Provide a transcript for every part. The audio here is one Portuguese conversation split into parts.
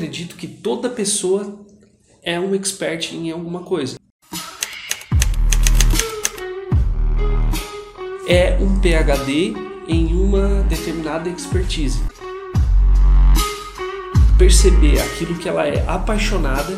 acredito que toda pessoa é um expert em alguma coisa. É um PhD em uma determinada expertise. Perceber aquilo que ela é apaixonada,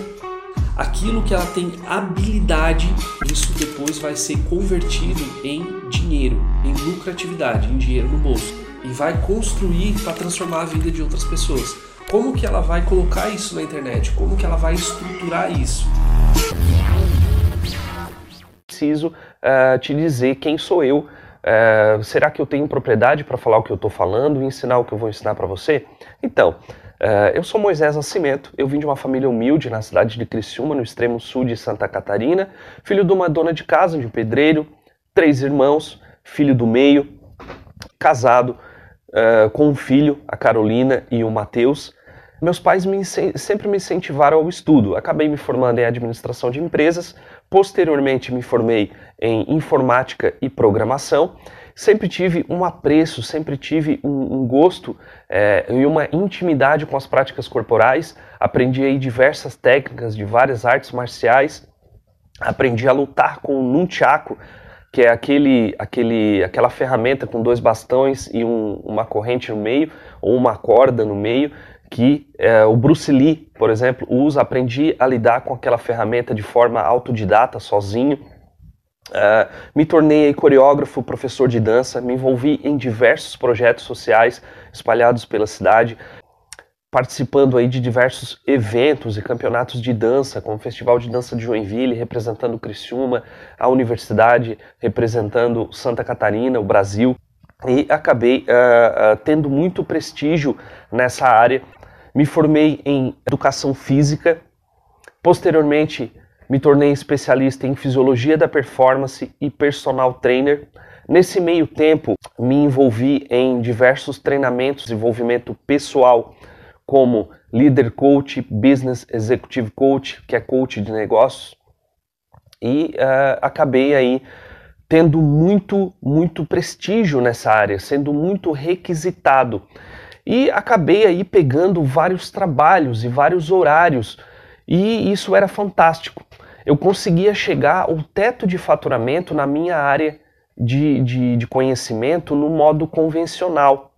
aquilo que ela tem habilidade, isso depois vai ser convertido em dinheiro, em lucratividade, em dinheiro no bolso. E vai construir para transformar a vida de outras pessoas. Como que ela vai colocar isso na internet? Como que ela vai estruturar isso? Preciso uh, te dizer quem sou eu. Uh, será que eu tenho propriedade para falar o que eu estou falando e ensinar o que eu vou ensinar para você? Então, uh, eu sou Moisés Nascimento, eu vim de uma família humilde na cidade de Criciúma, no extremo sul de Santa Catarina, filho de uma dona de casa, de um pedreiro, três irmãos, filho do meio, casado, uh, com um filho, a Carolina e o Mateus. Meus pais me, sempre me incentivaram ao estudo. Acabei me formando em administração de empresas, posteriormente me formei em informática e programação. Sempre tive um apreço, sempre tive um, um gosto é, e uma intimidade com as práticas corporais. Aprendi aí diversas técnicas de várias artes marciais. Aprendi a lutar com o nunchaku, que é aquele, aquele, aquela ferramenta com dois bastões e um, uma corrente no meio, ou uma corda no meio, que é, o Bruce Lee, por exemplo, usa. Aprendi a lidar com aquela ferramenta de forma autodidata, sozinho. Uh, me tornei coreógrafo, professor de dança, me envolvi em diversos projetos sociais espalhados pela cidade, participando aí de diversos eventos e campeonatos de dança, como o Festival de Dança de Joinville, representando Criciúma, a universidade representando Santa Catarina, o Brasil, e acabei uh, uh, tendo muito prestígio nessa área. Me formei em educação física, posteriormente me tornei especialista em fisiologia da performance e personal trainer. Nesse meio tempo, me envolvi em diversos treinamentos, desenvolvimento pessoal, como Leader Coach, Business Executive Coach, que é coach de negócios, e uh, acabei aí tendo muito, muito prestígio nessa área, sendo muito requisitado. E acabei aí pegando vários trabalhos e vários horários, e isso era fantástico. Eu conseguia chegar ao teto de faturamento na minha área de, de, de conhecimento no modo convencional.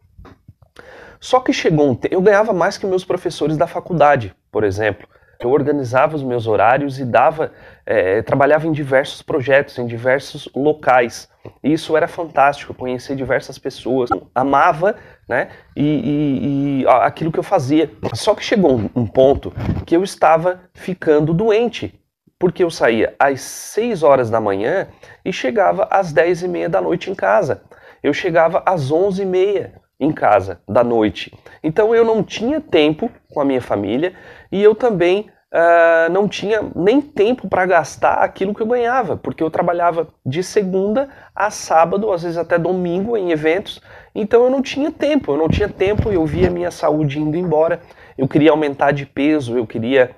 Só que chegou um tempo, eu ganhava mais que meus professores da faculdade, por exemplo. Eu organizava os meus horários e dava, é, trabalhava em diversos projetos, em diversos locais. E isso era fantástico, conhecer diversas pessoas, amava, né? E, e, e aquilo que eu fazia. Só que chegou um, um ponto que eu estava ficando doente, porque eu saía às 6 horas da manhã e chegava às 10 e meia da noite em casa. Eu chegava às 11 e meia em casa da noite. Então eu não tinha tempo com a minha família e eu também uh, não tinha nem tempo para gastar aquilo que eu ganhava, porque eu trabalhava de segunda a sábado, às vezes até domingo em eventos. Então eu não tinha tempo, eu não tinha tempo, eu via minha saúde indo embora. Eu queria aumentar de peso, eu queria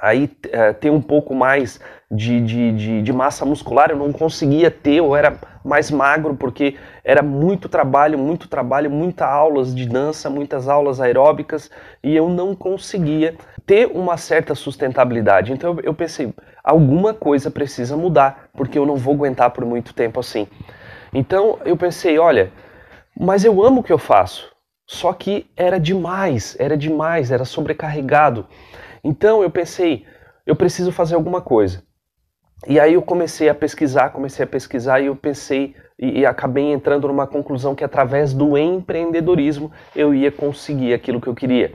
aí uh, ter um pouco mais de, de, de, de, massa muscular, eu não conseguia ter, eu era mais magro porque era muito trabalho, muito trabalho, muitas aulas de dança, muitas aulas aeróbicas e eu não conseguia ter uma certa sustentabilidade. Então eu pensei, alguma coisa precisa mudar, porque eu não vou aguentar por muito tempo assim. Então eu pensei, olha, mas eu amo o que eu faço. Só que era demais, era demais, era sobrecarregado. Então eu pensei, eu preciso fazer alguma coisa. E aí eu comecei a pesquisar, comecei a pesquisar e eu pensei e, e, acabei entrando numa conclusão que através do empreendedorismo eu ia conseguir aquilo que eu queria.